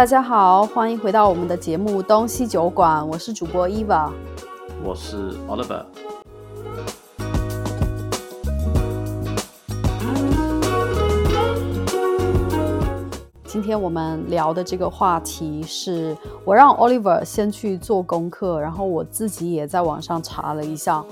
大家好，欢迎回到我们的节目东西酒馆，我是主播 Eva，我是 Oliver。今天我们聊的这个话题是我让 Oliver 先去做功课，然后我自己也在网上查了一下，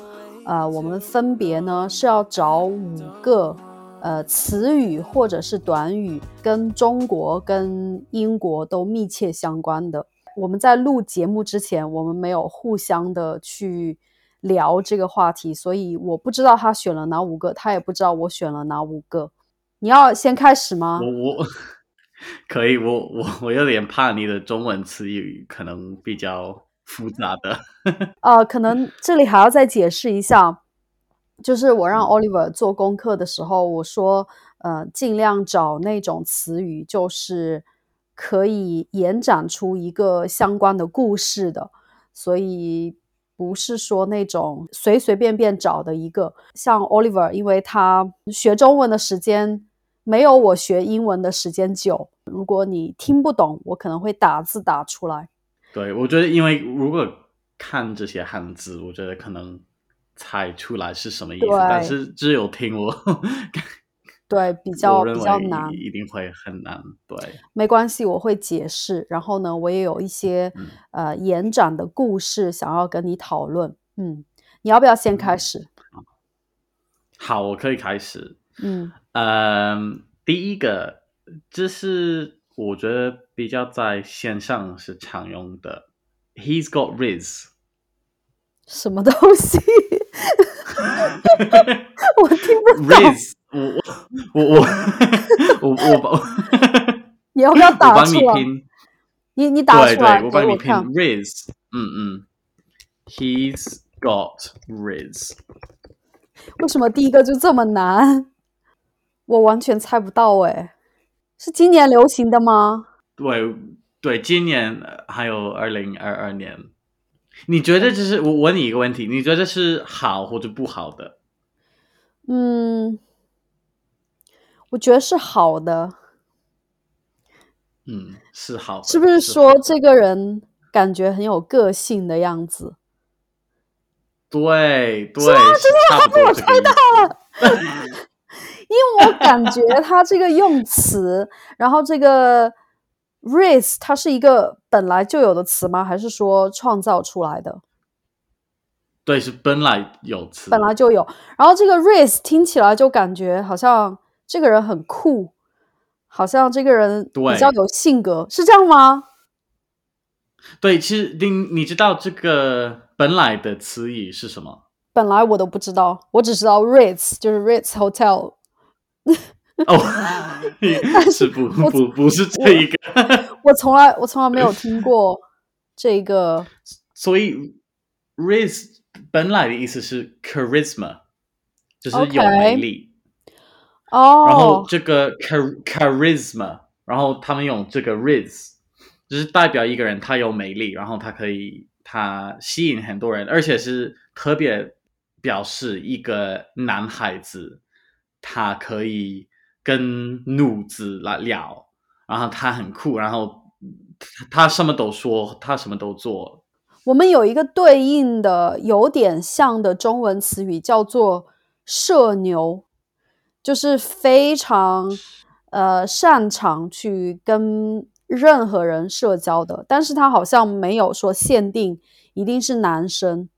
呃，我们分别呢是要找五个。呃，词语或者是短语跟中国、跟英国都密切相关的。我们在录节目之前，我们没有互相的去聊这个话题，所以我不知道他选了哪五个，他也不知道我选了哪五个。你要先开始吗？我我 可以，我我我有点怕你的中文词语可能比较复杂的。呃，可能这里还要再解释一下。就是我让 Oliver 做功课的时候，我说，呃，尽量找那种词语，就是可以延展出一个相关的故事的，所以不是说那种随随便便找的一个。像 Oliver，因为他学中文的时间没有我学英文的时间久，如果你听不懂，我可能会打字打出来。对，我觉得，因为如果看这些汉字，我觉得可能。猜出来是什么意思，但是只有听我，对 比较比较难，一定会很难。对，没关系，我会解释。然后呢，我也有一些呃延展的故事想要跟你讨论。嗯，你要不要先开始？好，我可以开始。嗯嗯，第一个就是我觉得比较在线上是常用的，He's got Riz，什么东西？我听不懂。Riz，我我我我我我，你要不要打出来？你你打出来，我帮你拼。Riz，嗯嗯，He's got Riz。为什么第一个就这么难？我完全猜不到哎，是今年流行的吗？对对，今年还有二零二二年。你觉得就是我问你一个问题，你觉得是好或者不好的？嗯，我觉得是好的。嗯，是好。是不是说这个人感觉很有个性的样子？对对，真的他被我猜到了，因为我感觉他这个用词，然后这个。Raise 它是一个本来就有的词吗？还是说创造出来的？对，是本来有词，本来就有。然后这个 Raise 听起来就感觉好像这个人很酷，好像这个人比较有性格，是这样吗？对，其实你你知道这个本来的词语是什么？本来我都不知道，我只知道 Ritz 就是 Ritz Hotel。哦，但是不不不是这一个，我从来我从来没有听过这个。所以，riz 本来的意思是 charisma，就是有魅力。哦。然后这个 charisma，然后他们用这个 riz，就是代表一个人他有魅力，然后他可以他吸引很多人，而且是特别表示一个男孩子他可以。跟怒子来聊，然后他很酷，然后他什么都说，他什么都做。我们有一个对应的有点像的中文词语，叫做“社牛”，就是非常呃擅长去跟任何人社交的，但是他好像没有说限定一定是男生。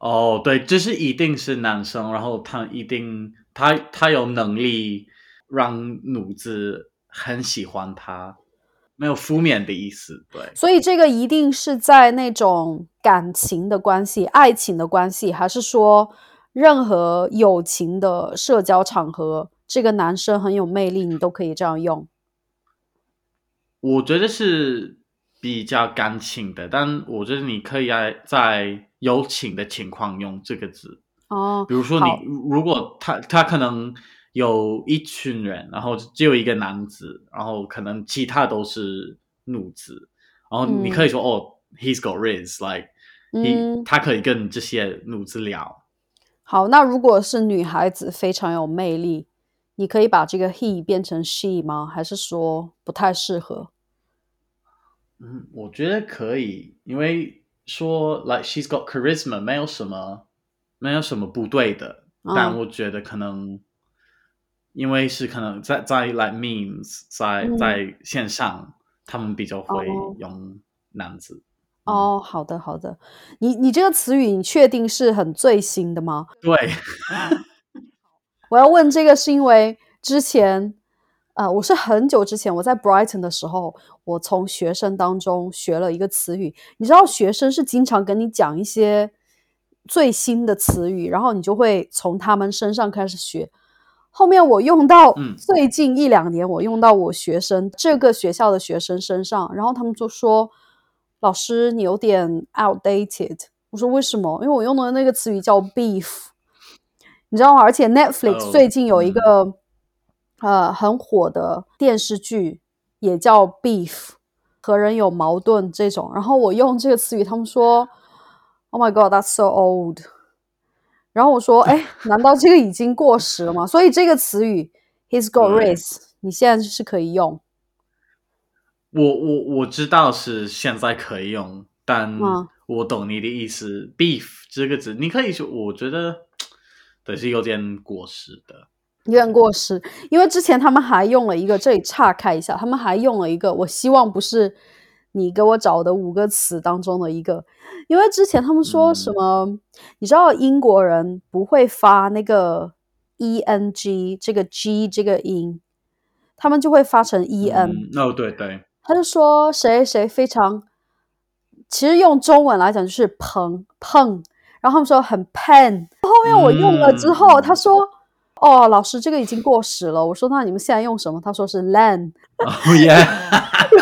哦，对，就是一定是男生，然后他一定他他有能力。让奴子很喜欢他，没有负面的意思。对，所以这个一定是在那种感情的关系、爱情的关系，还是说任何友情的社交场合，这个男生很有魅力，你都可以这样用。我觉得是比较感情的，但我觉得你可以在在友情的情况用这个字哦。比如说，你如果他他可能。有一群人，然后只有一个男子，然后可能其他都是女子，然后你可以说哦，he's got he，他可以跟这些女子聊。好，那如果是女孩子非常有魅力，你可以把这个 he 变成 she 吗？还是说不太适合？嗯，我觉得可以，因为说 like she's got charisma 没有什么没有什么不对的，但嗯我觉得可能因为是可能在在 like memes 在嗯在线上，他们比较会哦用男子。哦，好的好的，你你这个词语你确定是很最新的吗？对，我要问这个是因为之前，呃，我是很久之前我在 Brighton 的时候，我从学生当中学了一个词语。你知道，学生是经常跟你讲一些最新的词语，然后你就会从他们身上开始学。后面我用到嗯最近一两年，我用到我学生这个学校的学生身上，然后他们就说：“老师，你有点 outdated。”我说：“为什么？”因为我用的那个词语叫 beef。你知道吗？而且 Netflix 哦最近有一嗯个、呃很火的电视剧，也叫 Beef，和人有矛盾这种。然后我用这个词语，他们说：“Oh my God, that's so old。”然后我说：“ 哎，难道这个已经过时了吗？”所以这个词语 “He's got 对 race”，你现在是可以用。我我我知道是现在可以用，但嗯我懂你的意思。beef 这个字，你可以说，我觉得 对是有点过时的。有点过时，因为之前他们还用了一个，这里岔开一下，他们还用了一个，我希望不是你给我找的五个词当中的一个，因为之前他们说什么，你知道英国人不会发那个 e n g 这个 g 这个音，他们就会发成 e n，、嗯，哦，对对，他就说谁谁非常，其实用中文来讲就是碰碰，然后他们说很 pen，后面我用了之后，嗯。他说。哦，老师，这个已经过时了。我说那你们现在用什么？他说是 lan，哦耶，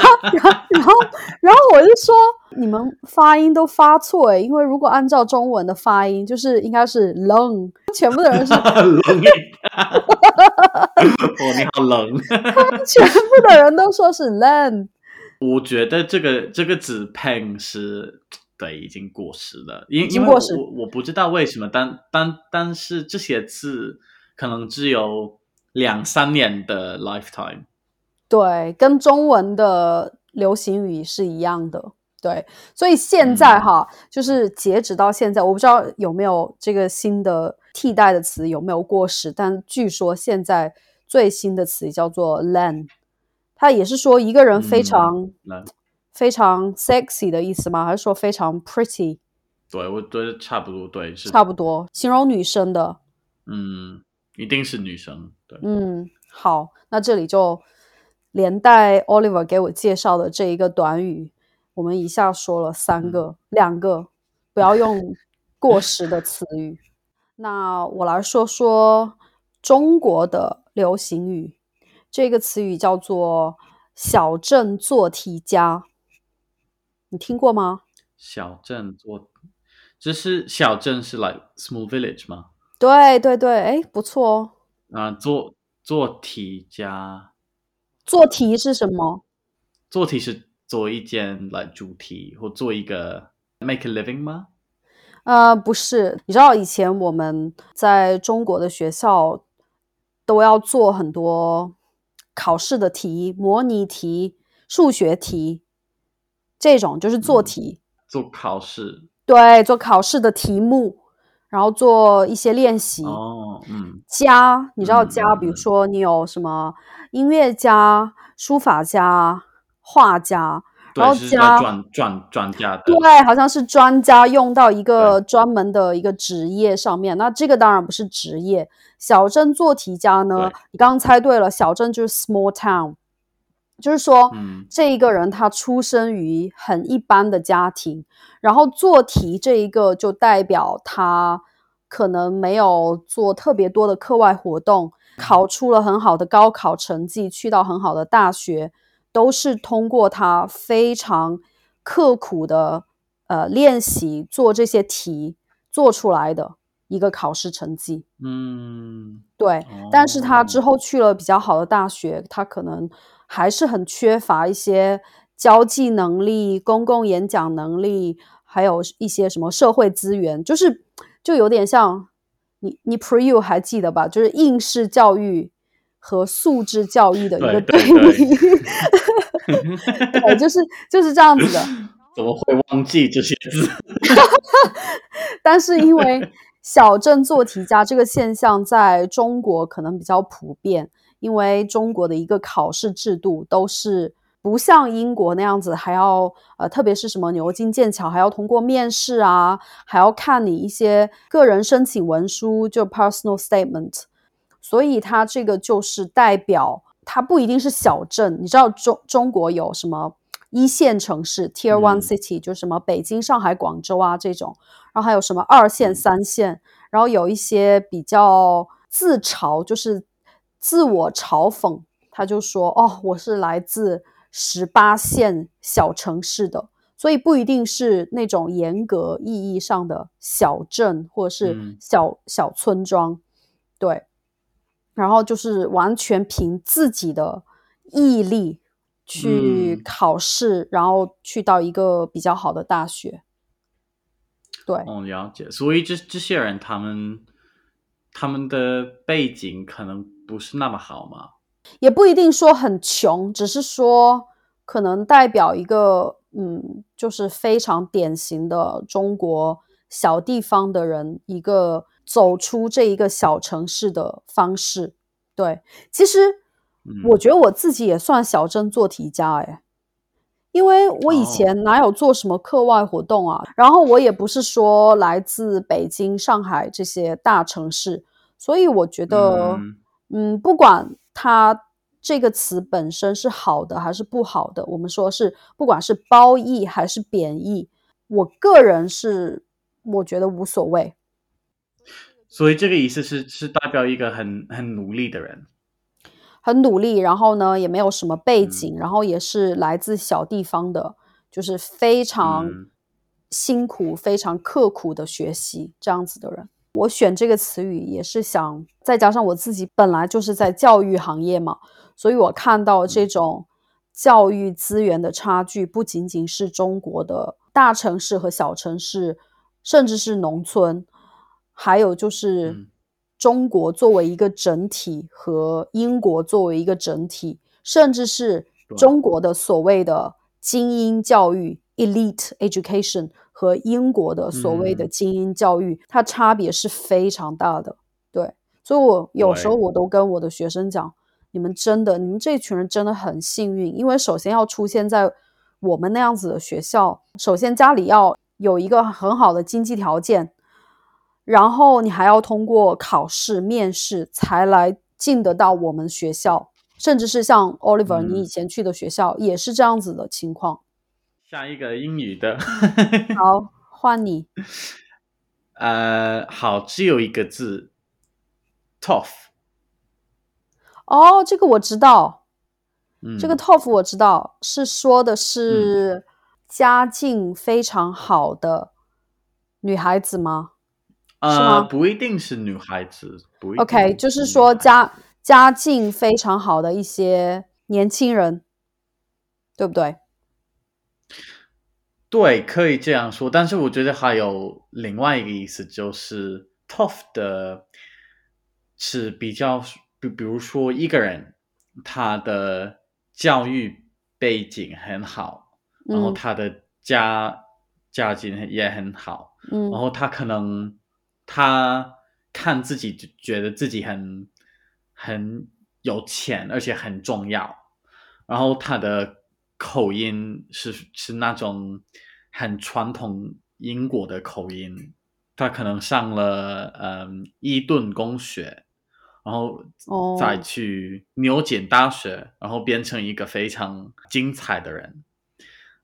然后然后我就说你们发音都发错诶，因为如果按照中文的发音，就是应该是 long，全部的人是冷一哦，你好冷。全部的人都说是 lan，我觉得这个这个字 pen 是对已经过时了，因因为我我不知道为什么，但但但是这些字可能只有两三年的 lifetime。对，跟中文的流行语是一样的。对，所以现在哈，就是截止到现在，我不知道有没有这个新的替代的词有没有过时，但据说现在最新的词叫做 “lan”，它也是说一个人非嗯常、那非常 sexy 的意思吗？还是说非常 pretty？对我觉得差不多，对是差不多，形容女生的。嗯，一定是女生，对，嗯，好，那这里就连带 Oliver 给我介绍的这一个短语，我们一下说了三个，两个不要用过时的词语。那我来说说中国的流行语，这个词语叫做“小镇做题家”，你听过吗？小镇做，这是小镇是 like small village 吗？对对对，哎，不错哦。啊、做做题加，做题是什么？做题是做一件来主题或做一个 make a living 吗？呃，不是，你知道以前我们在中国的学校都要做很多考试的题、模拟题、数学题，这种就是做嗯题。做考试对，做考试的题目，然后做一些练习。哦，嗯家，你知道嗯家，比如说你有什么音乐家、书法家、画家，然后家专专专家的，对，好像是专家用到一个专门的一个职业上面。那这个当然不是职业。小镇做题家呢，你刚刚猜对了，小镇就是 small town，就是说，嗯。这一个人他出生于很一般的家庭，然后做题这一个就代表他可能没有做特别多的课外活动，考出了很好的高考成绩，去到很好的大学，都是通过他非常刻苦的呃练习做这些题做出来的一个考试成绩。嗯，对，但是他哦。之后去了比较好的大学，他可能还是很缺乏一些交际能力、公共演讲能力，还有一些什么社会资源，就是就有点像你你 pre you 还记得吧？就是应试教育和素质教育的一个对对比。对，就是就是这样子的。怎么会忘记这些字？但是因为小镇做题家这个现象在中国可能比较普遍，因为中国的一个考试制度都是不像英国那样子，还要呃，特别是什么牛津、剑桥，还要通过面试啊，还要看你一些个人申请文书，就 personal statement。所以它这个就是代表，它不一定是小镇。你知道中中国有什么一线城市 （Tier One City），就什么北京、上海、广州啊这种，然后还有什么二线、三线，然后有一些比较自嘲，就是自我嘲讽，他就说：“哦，我是来自十八线小城市的。”所以不一定是那种严格意义上的小镇或者是小小村庄，对。然后就是完全凭自己的毅力去考试，然后去到一个比较好的大学。对，哦，了解。所以这这些人，他们他们的背景可能不是那么好吗？也不一定说很穷，只是说可能代表一个，嗯，就是非常典型的中国小地方的人一个。走出这一个小城市的方式，对，其实我觉得我自己也算小镇做题家哎，因为我以前哪有做什么课外活动啊，然后我也不是说来自北京、上海这些大城市，所以我觉得，嗯，不管它这个词本身是好的还是不好的，我们说是不管是褒义还是贬义，我个人是我觉得无所谓。所以这个意思是是代表一个很很努力的人，很努力，然后呢也没有什么背景，然后也是来自小地方的，就是非常辛苦、非常刻苦的学习这样子的人。我选这个词语也是想，再加上我自己本来就是在教育行业嘛，所以我看到这种教育资源的差距，不仅仅是中国的大城市和小城市，甚至是农村。还有就是，中国作为一个整体和英国作为一个整体，甚至是中国的所谓的精英教育 （elite education） 和英国的所谓的精英教育，它差别是非常大的。对，所以我有时候我都跟我的学生讲：你们真的，你们这群人真的很幸运，因为首先要出现在我们那样子的学校，首先家里要有一个很好的经济条件。然后你还要通过考试、面试才来进得到我们学校，甚至是像 Oliver 你以前去的学校也是这样子的情况。下一个英语的，好，换你。呃，好，只有一个字，tough。哦，这个我知道，这个 tough 我知道是说的是家境非常好的女孩子吗？呃，不一定是女孩子，不一 OK，就是说家家境非常好的一些年轻人，对不对？对，可以这样说。但是我觉得还有另外一个意思，就是 tough 的是比较，比比如说一个人他的教育背景很好，然后他的家家境也很好，嗯，然后他可能。他看自己就觉得自己很很有钱，而且很重要。然后他的口音是是那种很传统英国的口音。他可能上了嗯伊顿公学，然后再去牛津大学，然后变成一个非常精彩的人。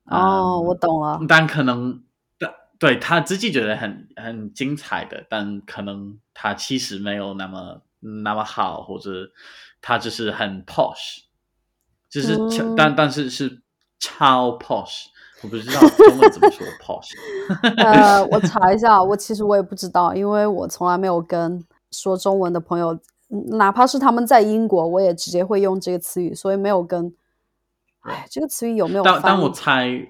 哦，我懂了。但可能。但对他自己觉得很很精彩的，但可能他其实没有那么那么好，或者他只是很 posh，就是但但是是超 posh，我不知道中文怎么说 posh。呃，我查一下，我其实我也不知道，因为我从来没有跟说中文的朋友，哪怕是他们在英国，我也直接会用这个词语，所以没有跟。哎，这个词语有没有？但但我猜。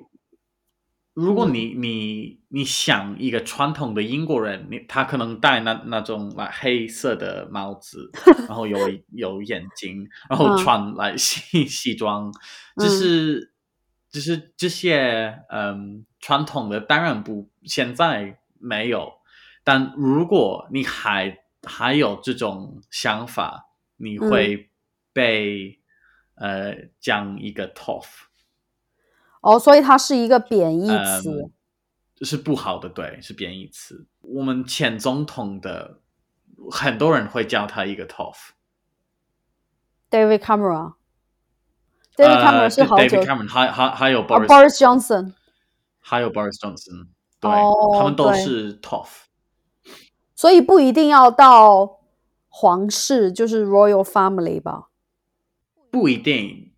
如果你你你想一个传统的英国人，你他可能戴那那种来黑色的帽子，然后有有眼睛，然后穿来西西装，就是就是这些嗯传统的当然不现在没有，但如果你还还有这种想法，你会被呃讲一个 tough。哦，所以它是一个贬义词，是不好的，对，是贬义词。我们前总统的很多人会叫他一个 tough。David Cameron，David Cameron 是好久，David Cameron 还还还有 Boris Johnson，还有 Boris Johnson，对，他们都是 tough。所以不一定要到皇室，就是 Royal Family 吧？不一定，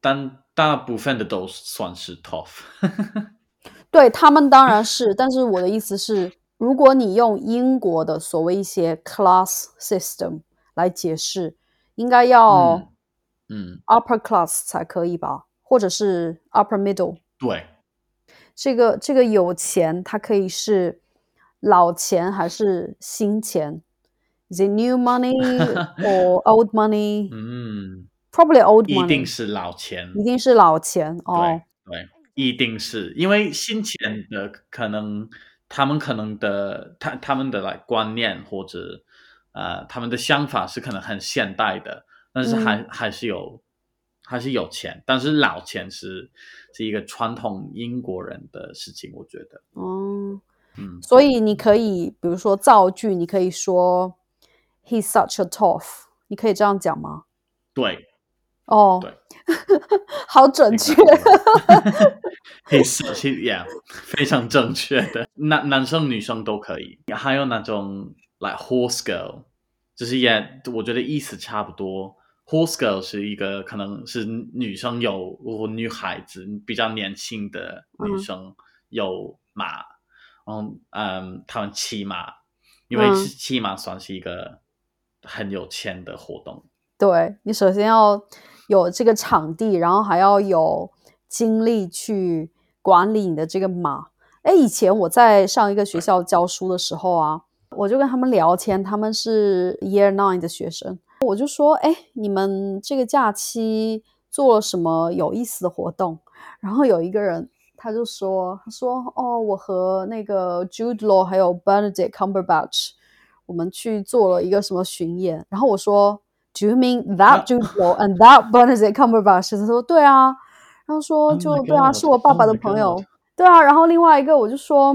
但。大部分的都算是 tough，对他们当然是，但是我的意思是，如果你用英国的所谓一些 class system 来解释，应该要嗯 upper class 才可以吧，或者是 upper middle。对，这个这个有钱，它可以是老钱还是新钱？Is it new money or old money？嗯。Probably old money，一定是老钱，一定是老钱哦。对，一定是因为新钱的可能，他们可能的他他们的来观念或者呃他们的想法是可能很现代的，但是还还是有还是有钱，但是老钱是是一个传统英国人的事情，我觉得。哦，嗯，所以你可以比如说造句，你可以说 He's such a tough，你可以这样讲吗？对。哦，对，好准确。黑色，其实 yeah，非常正确的。男男生女生都可以。还有那种 like horse girl，就是也我觉得意思差不多。Horse girl 是一个可能是女生有或女孩子比较年轻的女生有马，嗯嗯，他们骑马，因为骑马算是一个很有钱的活动。对你首先要。有这个场地，然后还要有精力去管理你的这个马。哎，以前我在上一个学校教书的时候啊，我就跟他们聊天，他们是 Year Nine 的学生，我就说：“哎，你们这个假期做了什么有意思的活动？”然后有一个人他就说：“他说哦，我和那个 Jude Law 还有 Benedict Cumberbatch，我们去做了一个什么巡演。”然后我说。Do you mean that Jude Law and that Benedict Cumberbatch？他说对啊，然后说就对啊，是我爸爸的朋友，对啊。然后另外一个我就说，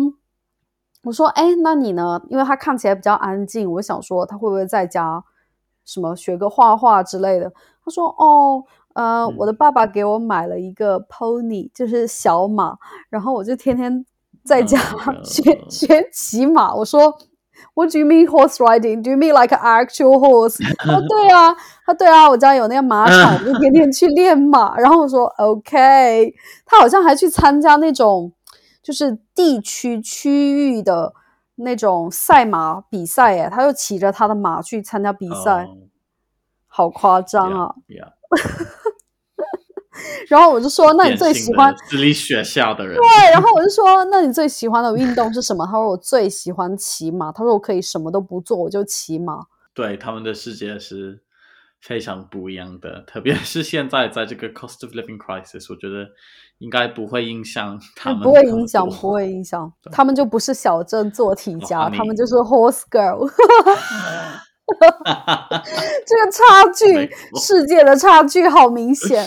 我说哎，那你呢？因为他看起来比较安静，我想说他会不会在家什么学个画画之类的？他说哦，呃，我的爸爸给我买了一个 pony，就是小马，然后我就天天在家 学学骑马。我说。What do you mean horse riding? Do you mean like an actual horse? 他说，对啊，他对啊，我家有那个马场，我就天天去练马。然后我说 OK，他好像还去参加那种就是地区区域的那种赛马比赛，哎，他又骑着他的马去参加比赛，好夸张啊！然后我就说：“那你最喜欢私立学校的人？”对，然后我就说：“那你最喜欢的运动是什么？”他说：“我最喜欢骑马。”他说：“我可以什么都不做，我就骑马。”对，他们的世界是非常不一样的，特别是现在在这个 cost of living crisis，我觉得应该不会影响他们，不会影响，不会影响。他们就不是小镇做题家，他们就是 horse girl。这个差距，世界的差距好明显。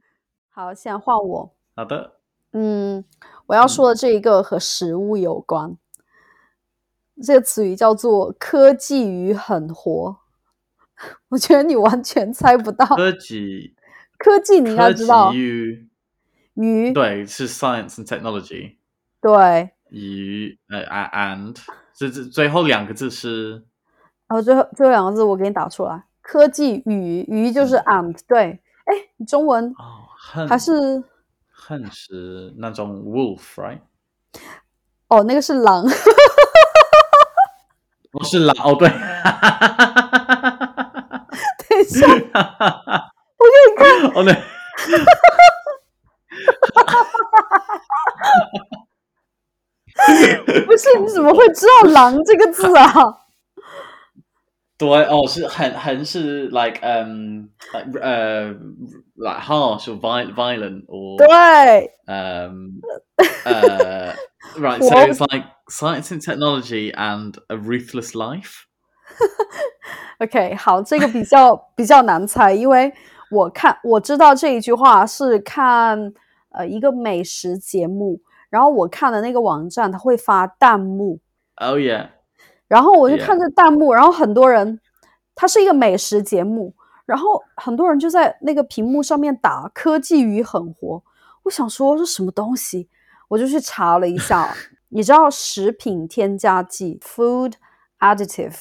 好，现在换我。好的。嗯，我要说的这一个和食物有关。这个词语叫做“科技与狠活”。我觉得你完全猜不到。科技，科技你应该知道。与与对，是 science and technology。对。与呃，and 这这最后两个字是。哦，最后最后两个字我给你打出来。科技与与就是 and 对。哎，中文哦。还是恨是那种 wolf，right？哦，那个是狼。不是狼哦，对。等一下，我给你看。哦，对。不是，你怎么会知道“狼”这个字啊？对哦，是很很是 like um like 呃 like harsh or violent violent or 对， um uh right so What it's like science and technology and a ruthless life OK，好，这个比较比较难猜，因为我看我知道这一句话是看呃一个美食节目，然后我看的那个网站它会发弹幕， oh yeah 然后我就.看这弹幕，然后很多人，它是一个美食节目，然后很多人就在那个屏幕上面打“科技与狠活”，我想说这什么东西，我就去查了一下，你知道食品添加剂 （food additive），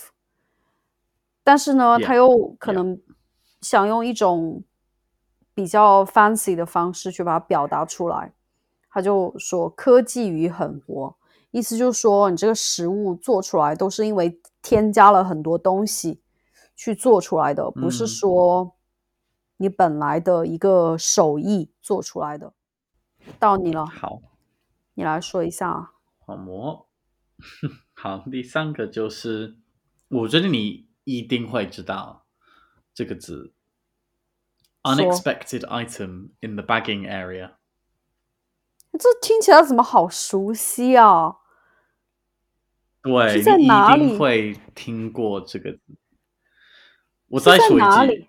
但是呢，他又可能想用一种比较 fancy 的方式去把它表达出来，他就说科技与狠活。意思就是说，你这个食物做出来都是因为添加了很多东西去做出来的，不是嗯说你本来的一个手艺做出来的。到你了，好你来说一下。好魔 好第三个就是我觉得你一定会知道这个字 unexpected item in the bagging area 这听起来怎么好熟悉啊？对，是在你哪里一定会听过这个字。我再说一句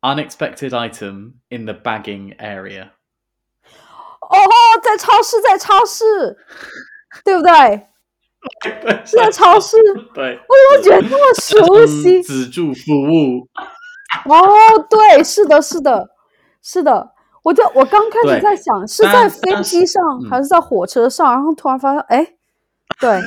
，unexpected item in the bagging area。哦，在超市，在超市，对不对？对，是在超市，对，我怎么觉得这么 熟悉嗯？自助服务，哦，对，是的，是的，是的。我就我刚开始在想，是在飞机上嗯还是在火车上，然后突然发现，哎，对，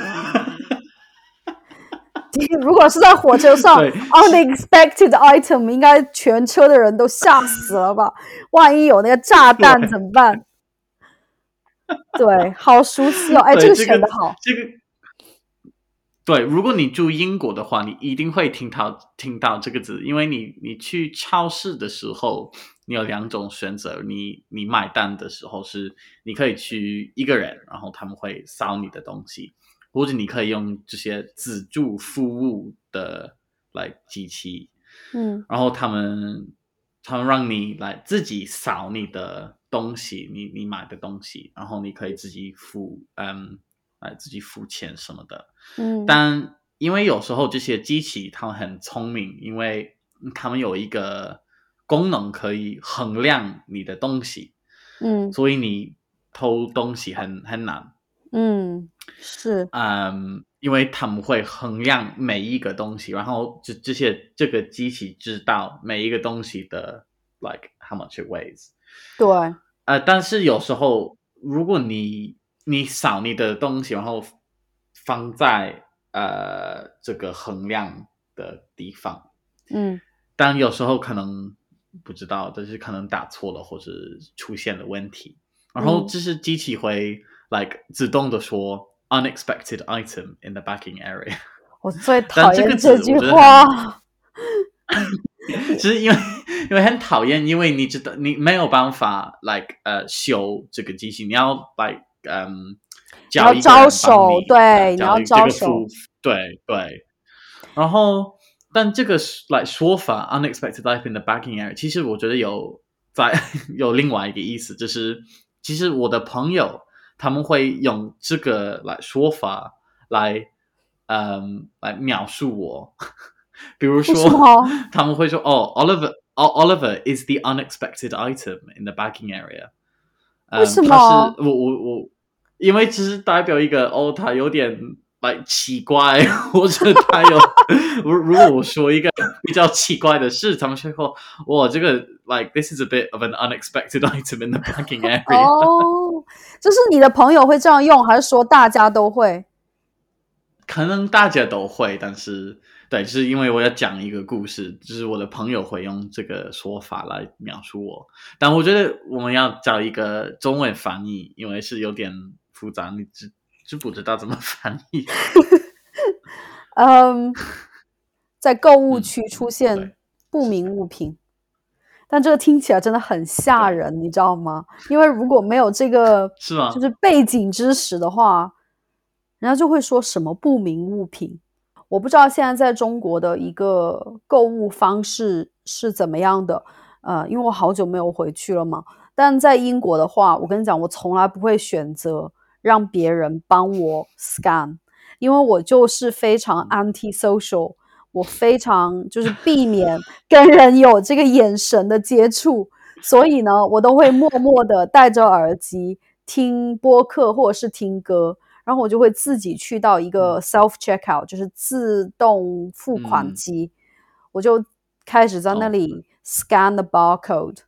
如果是在火车上对，unexpected item，应该全车的人都吓死了吧？万一有那个炸弹怎么办？对，好熟悉哦，哎，这个对这个选的好，这个。对，如果你住英国的话，你一定会听到听到这个字，因为你你去超市的时候，你有两种选择，你你买单的时候是你可以去一个人，然后他们会扫你的东西，或者你可以用这些自助服务的来机器，嗯然后他们他们让你来自己扫你的东西，你你买的东西，然后你可以自己付，嗯，来自己付钱什么的。嗯，但因为有时候这些机器它们很聪明，因为它们有一个功能可以衡量你的东西，嗯所以你偷东西很很难。嗯是，嗯，因为他们会衡量每一个东西，然后这这些这个机器知道每一个东西的 like how much it weighs。对，呃，但是有时候如果你你扫你的东西，然后放在呃这个衡量的地方，嗯。但有时候可能不知道，但是可能打错了或者出现了问题，然后这是机器会 like 自动的说 unexpected item in the backing area，我最但讨厌这句话。其实因为因为很讨厌，因为你知道你没有办法 like 呃修这个机器，你要 like 嗯叫要招手对你要招手对对，然后但这个说法 unexpected life in the backing area，其实我觉得有在 有另外一个意思，就是其实我的朋友他们会用这个来说法来嗯来描述我，比如说他们会说哦，Oliver Oliver is the unexpected item in the bagging area。嗯为什么他是我我我，因为只是代表一个哦，他有点来奇怪，或者他有，如如果我说一个比较奇怪的事，他们就会哇，这个 like this is a bit of an unexpected item in the bagging area。哦，就是你的朋友会这样用，还是说大家都会？可能大家都会，但是对，就是因为我要讲一个故事，就是我的朋友会用这个说法来描述我，但我觉得我们要找一个中文翻译，因为是有点复杂，你知知不知道怎么翻译？嗯，在购物嗯区出现不明物品，但这个听起来真的很吓人，你知道吗？因为如果没有这个 是吗就是背景知识的话，人家就会说什么不明物品。我不知道现在在中国的一个购物方式是怎么样的，呃，因为我好久没有回去了嘛。但在英国的话，我跟你讲，我从来不会选择让别人帮我 scan，因为我就是非常 anti social，我非常就是避免跟人有这个眼神的接触，所以呢，我都会默默的戴着耳机听播客或者是听歌。然后我就会自己去到一个 self checkout，就是自动付款机，我就开始在那里 scan the barcode。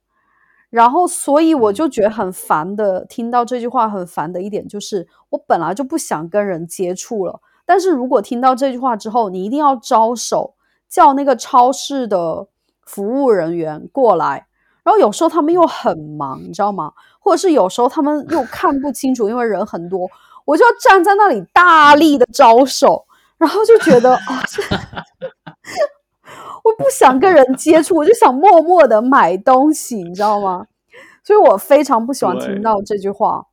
然后，所以我就觉得很烦的，听到这句话很烦的一点就是，我本来就不想跟人接触了。但是如果听到这句话之后，你一定要招手叫那个超市的服务人员过来。然后有时候他们又很忙，你知道吗？或者是有时候他们又看不清楚，因为人很多。我就站在那里大力的招手，然后就觉得啊，我不想跟人接触，我就想默默的买东西，你知道吗？所以我非常不喜欢听到这句话。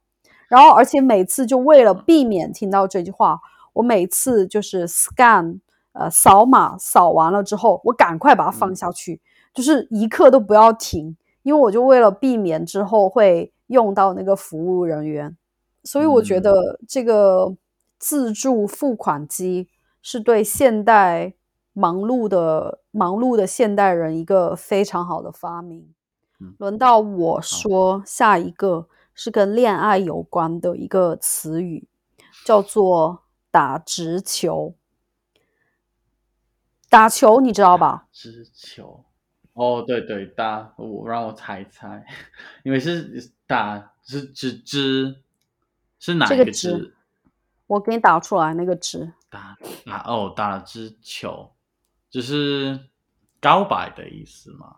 然后，而且每次就为了避免听到这句话，我每次就是 scan，呃，扫码扫完了之后，我赶快把它放下去，就是一刻都不要停，因为我就为了避免之后会用到那个服务人员。所以我觉得这个自助付款机是对现代忙碌的忙碌的现代人一个非常好的发明。轮到我说下一个是跟恋爱有关的一个词语，叫做打直球。打球你知道吧？直球。哦，对对，打我让我猜猜，因为是打是直直。是哪个直？我给你打出来那个直。打打哦，打直球，就是告白的意思吗？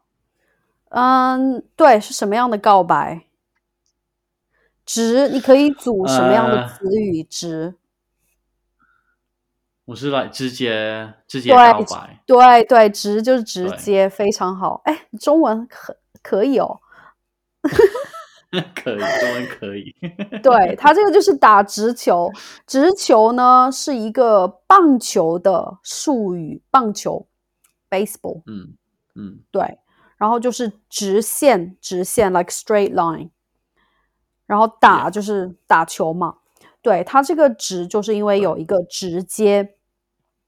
嗯，对，是什么样的告白？直，你可以组什么样的词语？直，我是来直接直接告白。对对，直就是直接，非常好。哎，中文可可以哦。可以，中文可以。对他这个就是打直球，直球呢是一个棒球的术语，棒球，baseball。嗯嗯，对。然后就是直线，直线，like straight line。然后打就是打球嘛。对他这个直就是因为有一个直接，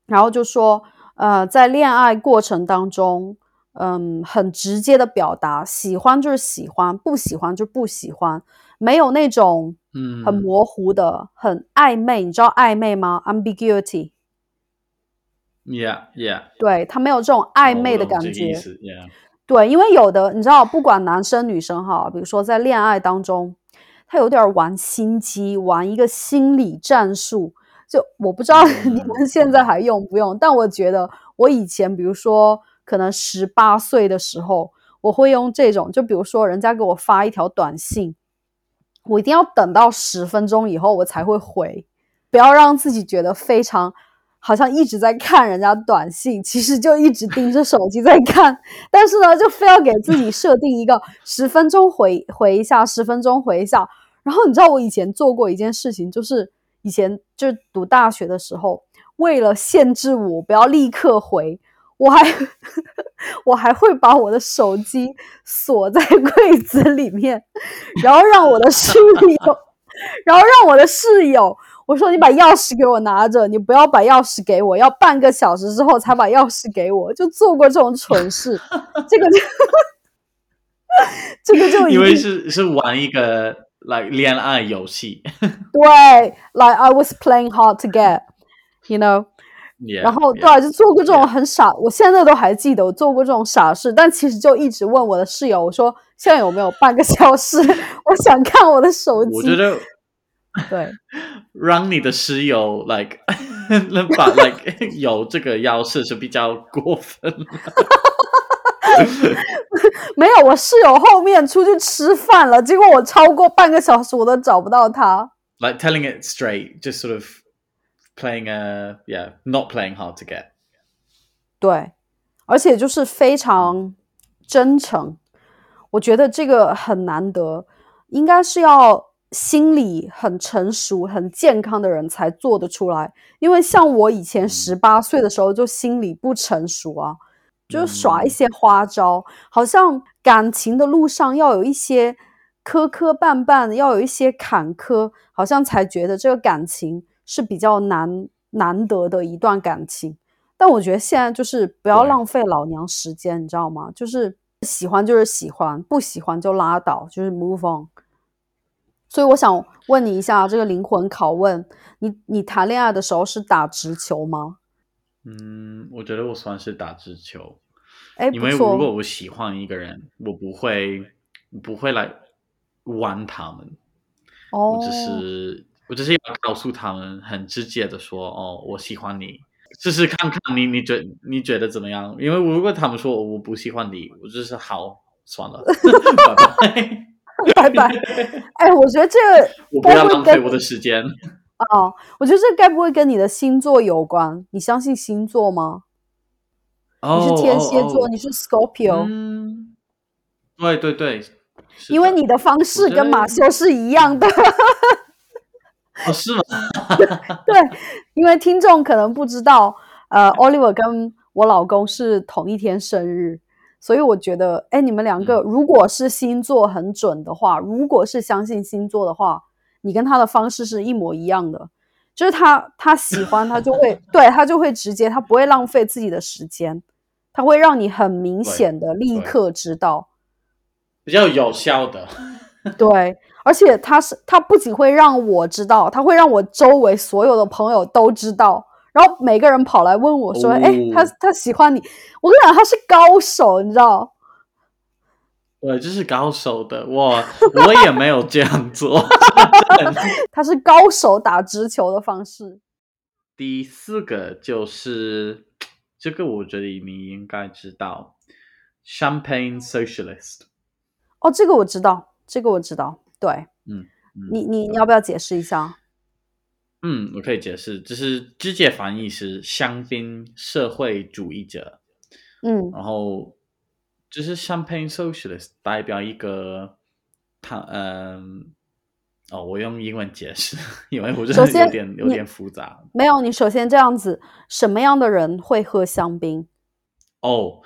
然后就说，呃，在恋爱过程当中。嗯，很直接的表达，喜欢就是喜欢，不喜欢就不喜欢，没有那种嗯很模糊的、很暧昧。你知道暧昧吗？Ambiguity。Yeah, yeah。对他没有这种暧昧的感觉。对，因为有的你知道，不管男生女生哈，比如说在恋爱当中，他有点玩心机，玩一个心理战术。就我不知道你们现在还用不用，但我觉得我以前，比如说。可能十八岁的时候，我会用这种，就比如说人家给我发一条短信，我一定要等到十分钟以后我才会回，不要让自己觉得非常好像一直在看人家短信，其实就一直盯着手机在看，但是呢，就非要给自己设定一个十分钟回回一下，十分钟回一下。然后你知道我以前做过一件事情，就是以前就读大学的时候，为了限制我不要立刻回。我还 我还会把我的手机锁在柜子里面，然后让我的室友，然后让我的室友，我说你把钥匙给我拿着，你不要把钥匙给我，要半个小时之后才把钥匙给我，就做过这种蠢事。这个就这个就因为是是玩一个来恋爱游戏，对，like I was playing hard to get，you know。然后对，就做过这种很傻，我现在都还记得我做过这种傻事，但其实就一直问我的室友，我说现在有没有半个小时？我想看我的手机。我觉得，对，让你的室友 like 能 把 like 有这个要求是比较过分。没有，我室友后面出去吃饭了，结果我超过半个小时我都找不到他。Like telling it straight, just sort of. Playing a yeah, not playing hard to get. 对，而且就是非常真诚。我觉得这个很难得，应该是要心理很成熟、很健康的人才做得出来。因为像我以前十八岁的时候，就心理不成熟啊，就是耍一些花招，好像感情的路上要有一些磕磕绊绊，要有一些坎坷，好像才觉得这个感情是比较难难得的一段感情。但我觉得现在就是不要浪费老娘时间，你知道吗？就是喜欢就是喜欢，不喜欢就拉倒，就是 move on。所以我想问你一下，这个灵魂拷问，你你谈恋爱的时候是打直球吗？嗯，我觉得我算是打直球。哎，因为如果我喜欢一个人，我不会不会来玩他们。哦，我只是我只是要告诉他们，很直接的说，哦，我喜欢你。试试看看你，你觉你觉得怎么样？因为如果他们说我不喜欢你，我就是好算了，拜拜。哎，我觉得这个我不要浪费我的时间。哦，我觉得这该不会跟你的星座有关？你相信星座吗？你是天蝎座，你是 Scorpio。嗯，对对对，因为你的方式跟马修是一样的。哦，是吗？对，因为听众可能不知道，呃，Oliver 跟我老公是同一天生日，所以我觉得，哎，你们两个如果是星座很准的话，如果是相信星座的话，你跟他的方式是一模一样的，就是他他喜欢他就会对他就会直接，他不会浪费自己的时间，他会让你很明显的立刻知道，比较有效的，对。而且他是，他不仅会让我知道，他会让我周围所有的朋友都知道，然后每个人跑来问我说：“哎，他他喜欢你。”我跟你讲，他是高手，你知道？对，这是高手的，我我也没有这样做。他是高手打直球的方式。第四个就是这个，我觉得你应该知道，Champagne Socialist。哦，这个我知道，这个我知道。对，嗯，你你你要不要解释一下？嗯，我可以解释，就是直接翻译是香槟社会主义者，嗯，然后就是 champagne socialist 代表一个他，嗯，哦，我用英文解释，因为我觉得有点有点复杂。没有，你首先这样子，什么样的人会喝香槟？哦，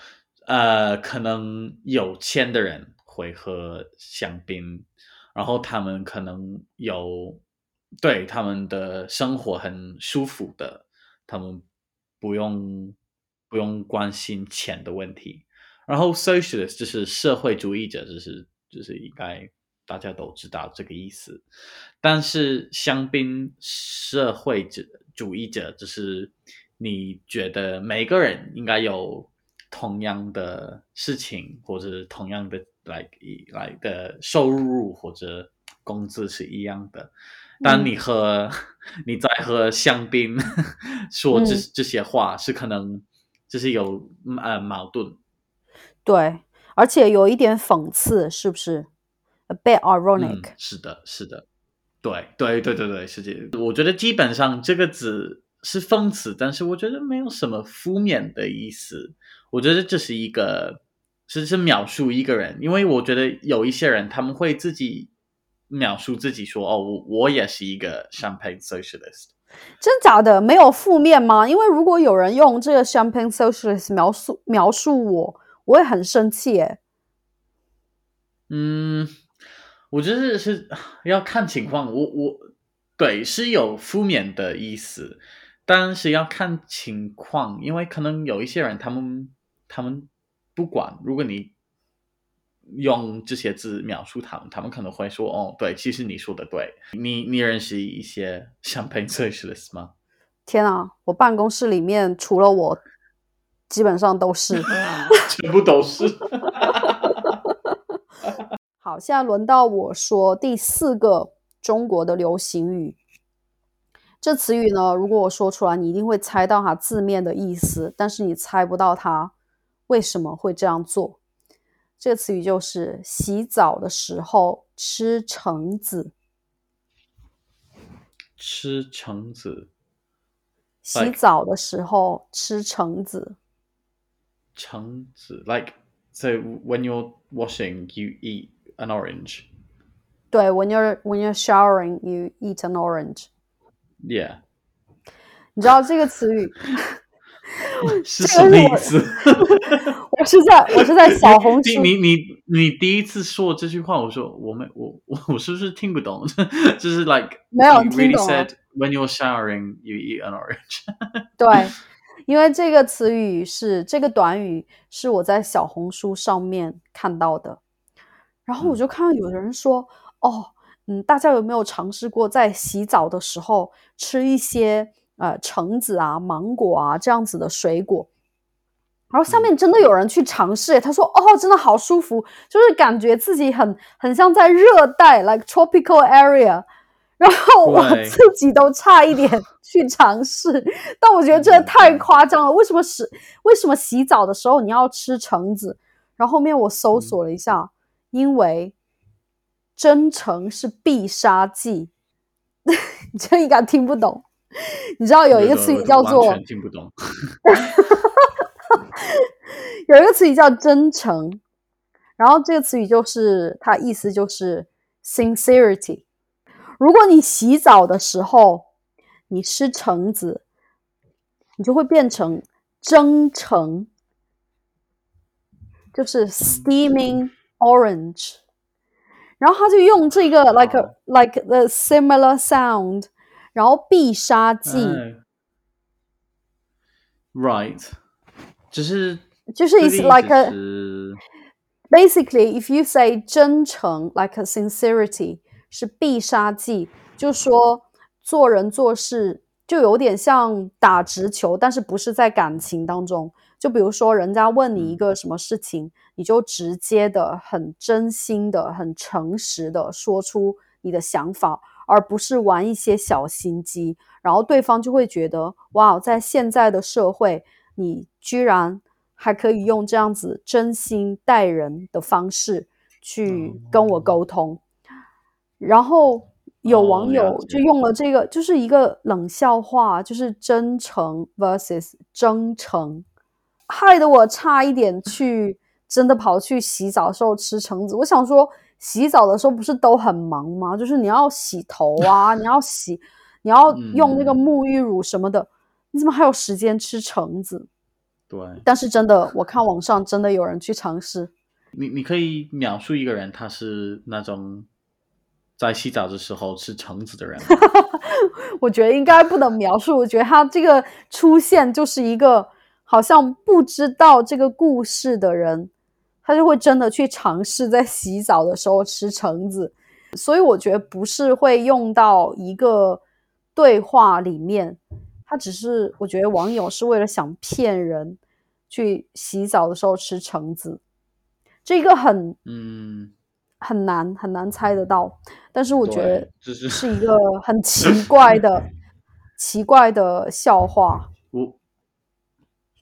呃，可能有钱的人会喝香槟。然后他们可能有对他们的生活很舒服的，他们不用不用关心钱的问题。然后 socialist 就是社会主义者，就是就是应该大家都知道这个意思。但是香槟社会者主义者，就是你觉得每个人应该有同样的事情，或者同样的。来来的收入或者工资是一样的，当你喝你在和香槟，说这这些话是可能就是有呃矛盾，对，而且有一点讽刺，是不是？A bit ironic。是的，是的，对对对对对，是这。我觉得基本上这个字是讽刺，但是我觉得没有什么负面的意思。我觉得这是一个。是是描述一个人，因为我觉得有一些人他们会自己描述自己说：“哦，我我也是一个 champagne socialist。”真假的没有负面吗？因为如果有人用这个 champagne socialist 描述描述我，我会很生气耶。嗯，我觉得是要看情况。我我对是有负面的意思，但是要看情况，因为可能有一些人他们他们。不管，如果你用这些字描述他们，他们可能会说：“哦，对，其实你说的对。”你你认识一些 champagne socialist 吗？天啊，我办公室里面除了我，基本上都是，全部都是。好，现在轮到我说第四个中国的流行语。这词语呢，如果我说出来，你一定会猜到它字面的意思，但是你猜不到它。为什么会这样做？这个词语就是洗澡的时候吃橙子。吃橙子。洗澡的时候吃橙子。橙子，like so when you're washing, you eat an orange. 对，when you're when you're showering, you eat an orange。 Yeah，你知道这个词语？是什么意思？我是在我是在小红书，你你你你第一次说这句话，我说我没我我我是不是听不懂？就是 like 没有 you 听 really 懂啊 said when you're showering you eat an orange。对， 因为这个词语是这个短语是我在小红书上面看到的，然后我就看到有人说，哦，嗯，大家有没有尝试过在洗澡的时候吃一些呃橙子啊、芒果啊这样子的水果？然后下面真的有人去尝试，他说：“哦，真的好舒服，就是感觉自己很很像在热带，like tropical area。”然后我自己都差一点去尝试，但我觉得这嗯太夸张了。为什么是为什么洗澡的时候你要吃橙子？然后后面我搜嗯索了一下，因为真诚是必杀技。你这应该听不懂。你知道有一个词语叫做听不懂。有一个词语叫真诚，然后这个词语就是它意思就是 sincerity。如果你洗澡的时候你吃橙子，你就会变成真诚，就是 steaming orange。然后他就用这个 like a, 哦 like the similar sound，然后必杀技。哎 Right，就是就是这 it's 个意 like 思 a 是 basically if you say 真诚 like a sincerity 是必杀技，就说做人做事就有点像打直球，但是不是在感情当中。就比如说人家问你一个什么事情，你就直接的、很真心的、很诚实的说出你的想法，而不是玩一些小心机，然后对方就会觉得哇，在现在的社会，你居然还可以用这样子真心待人的方式去跟我沟通。然后有哦网友就用了这个，就是一个冷笑话，就是真诚 versus 真诚，害得我差一点去真的跑去洗澡的时候吃橙子。我想说，洗澡的时候不是都很忙吗？就是你要洗头啊，你要洗，你要用那个嗯沐浴乳什么的，你怎么还有时间吃橙子？对。但是真的，我看网上真的有人去尝试。你你可以描述一个人，他是那种在洗澡的时候吃橙子的人。我觉得应该不能描述，我觉得他这个出现就是一个好像不知道这个故事的人，他就会真的去尝试在洗澡的时候吃橙子，所以我觉得不是会用到一个对话里面，他只是我觉得网友是为了想骗人去洗澡的时候吃橙子，这个很嗯，很难很难猜得到，但是我觉得这，是是一个很奇怪的奇怪的笑话。我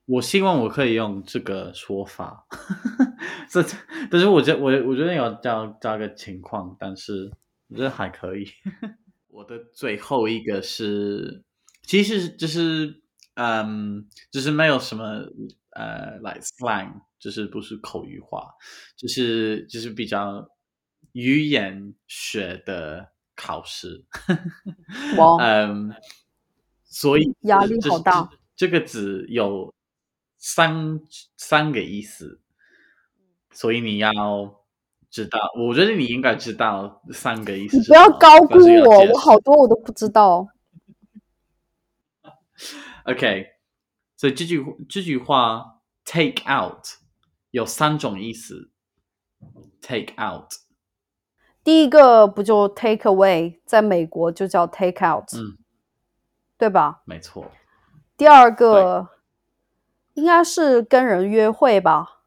我希望我可以用这个说法，这但是我觉得我我觉得有加加个情况，但是我觉得还可以。我的最后一个是，其实就是嗯，就是没有什么呃，like slang，就是不是口语化，就是就是比较语言学的考试。哇嗯，所以压力好大。这这个字有三三个意思，所以你要知道。我觉得你应该知道三个意思。不要高估我，我好多我都不知道。OK，所以这句这句话 take out 有三种意思。take out，第一个不就 take away，在美国就叫 take out，、嗯，对吧？没错，第二个应该是跟人约会吧？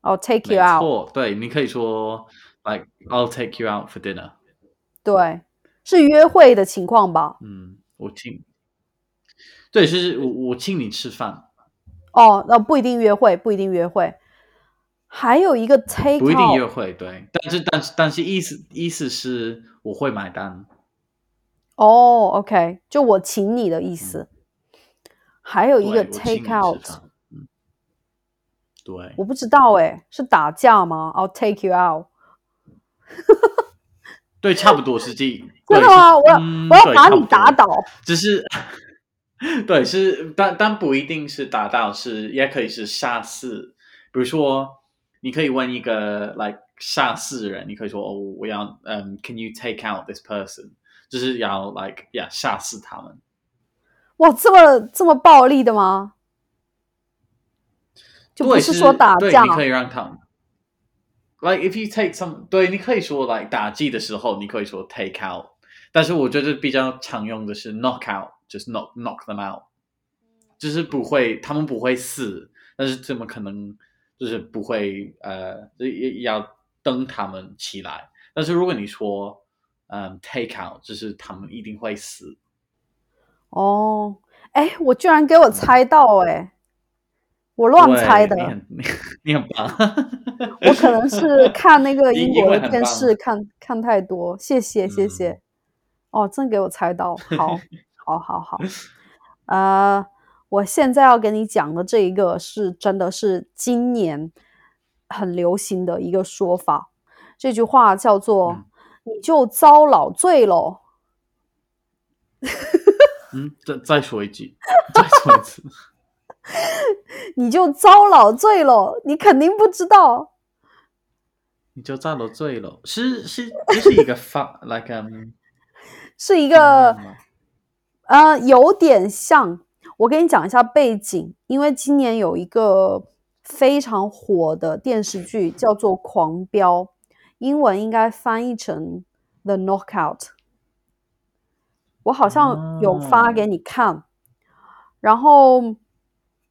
哦，take you out，错，对，你可以说 like I'll take you out for dinner。对，是约会的情况吧？嗯，我请，对，是我我请你吃饭，哦，那不一定约会，不一定约会。还有一个 take 不一定约会，对，但是但是但是意思意思是我会买单，哦，OK，就我请你的意思。还有一个 take out，嗯，对，我不知道哎，是打架吗？I'll take you out。对，差不多是这。真的吗？我要嗯我要把你打倒。只是，对，是，但但不一定是打倒，是也可以是杀死。比如说，你可以问一个 like 杀死人，你可以说哦，我要嗯、c a n you take out this person？就是要 like yeah 杀死他们。哇，这么这么暴力的吗？就不，是说打架对，你可以让他们。Like if you take some，对，你可以说 like 打击的时候，你可以说 take out，但是我觉得比较常用的是 knock out，就是 knock knock them out，就是不会，他们不会死，但是怎么可能就是不会呃，也要等他们起来。但是如果你说嗯 take out，就是他们一定会死。哦，哎，我居然给我猜到哎、我乱猜的。你很你 你很棒。我可能是 看那个英英国的电视看看太多，谢谢谢嗯谢。哦，真给我猜到，好，好，好，好。呃，我现在要给你讲的这一个是真的是今年很流行的一个说法，这句话叫做嗯“你就遭老罪喽 嗯，再再说一句，再说一次。”，你就遭老罪喽，你肯定不知道。你就遭了罪了，是是，这是一个发，like um，是一一个呃，有点像。我给你讲一下背景，因为今年有一个非常火的电视剧叫做《狂飙》，英文应该翻译成《The Knockout》。我好像有发给你看，然后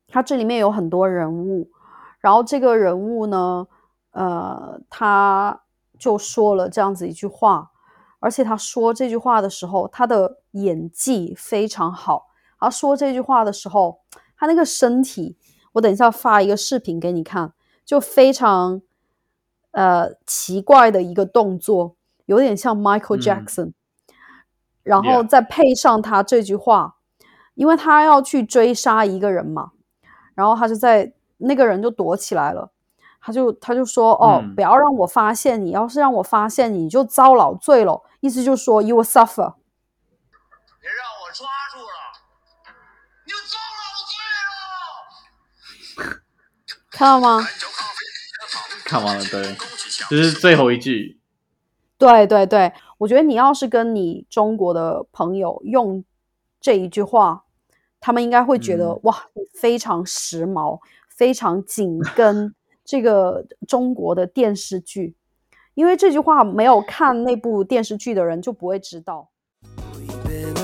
它这里面有很多人物，然后这个人物呢，呃，他就说了这样子一句话，而且他说这句话的时候，他的演技非常好。他说这句话的时候，他那个身体，我等一下发一个视频给你看，就非常呃奇怪的一个动作，有点像 Michael 嗯 Jackson，、然后再配上他这句话，因为他要去追杀一个人嘛，然后他就在那个人就躲起来了。他就他就说哦，嗯不要让我发现你，要是让我发现你，你就遭老罪了。意思就是说，you will suffer。看到吗？看完了，对，这是最后一句，对对对，我觉得你要是跟你中国的朋友用这一句话，他们应该会觉得、嗯。哇，你非常时髦，非常紧跟 这个中国的电视剧，因为这句话没有看那部电视剧的人就不会知道。We've been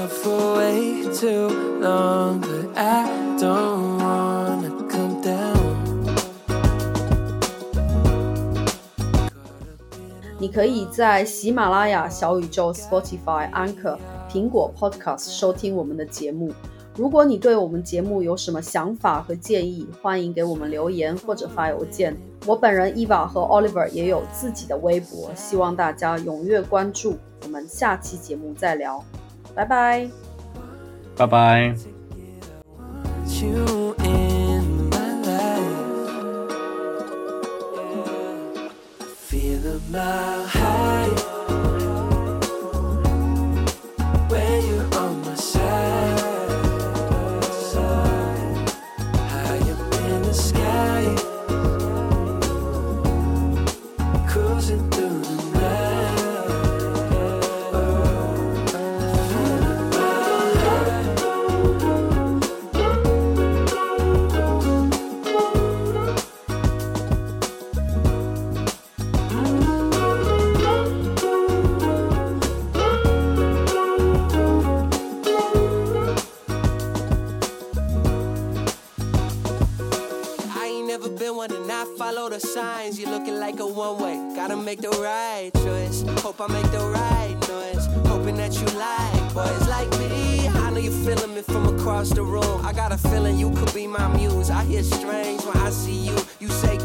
你可以在喜马拉雅、小宇宙、Spotify、Anchor、苹果 Podcast 收听我们的节目。如果你对我们节目有什么想法和建议，欢迎给我们留言或者发邮件。我本人 Eva 和 Oliver 也有自己的微博，希望大家踊跃关注。我们下期节目再聊，拜拜。拜拜。Feel a feeling you could be my muse. I hear strange when I see you. You say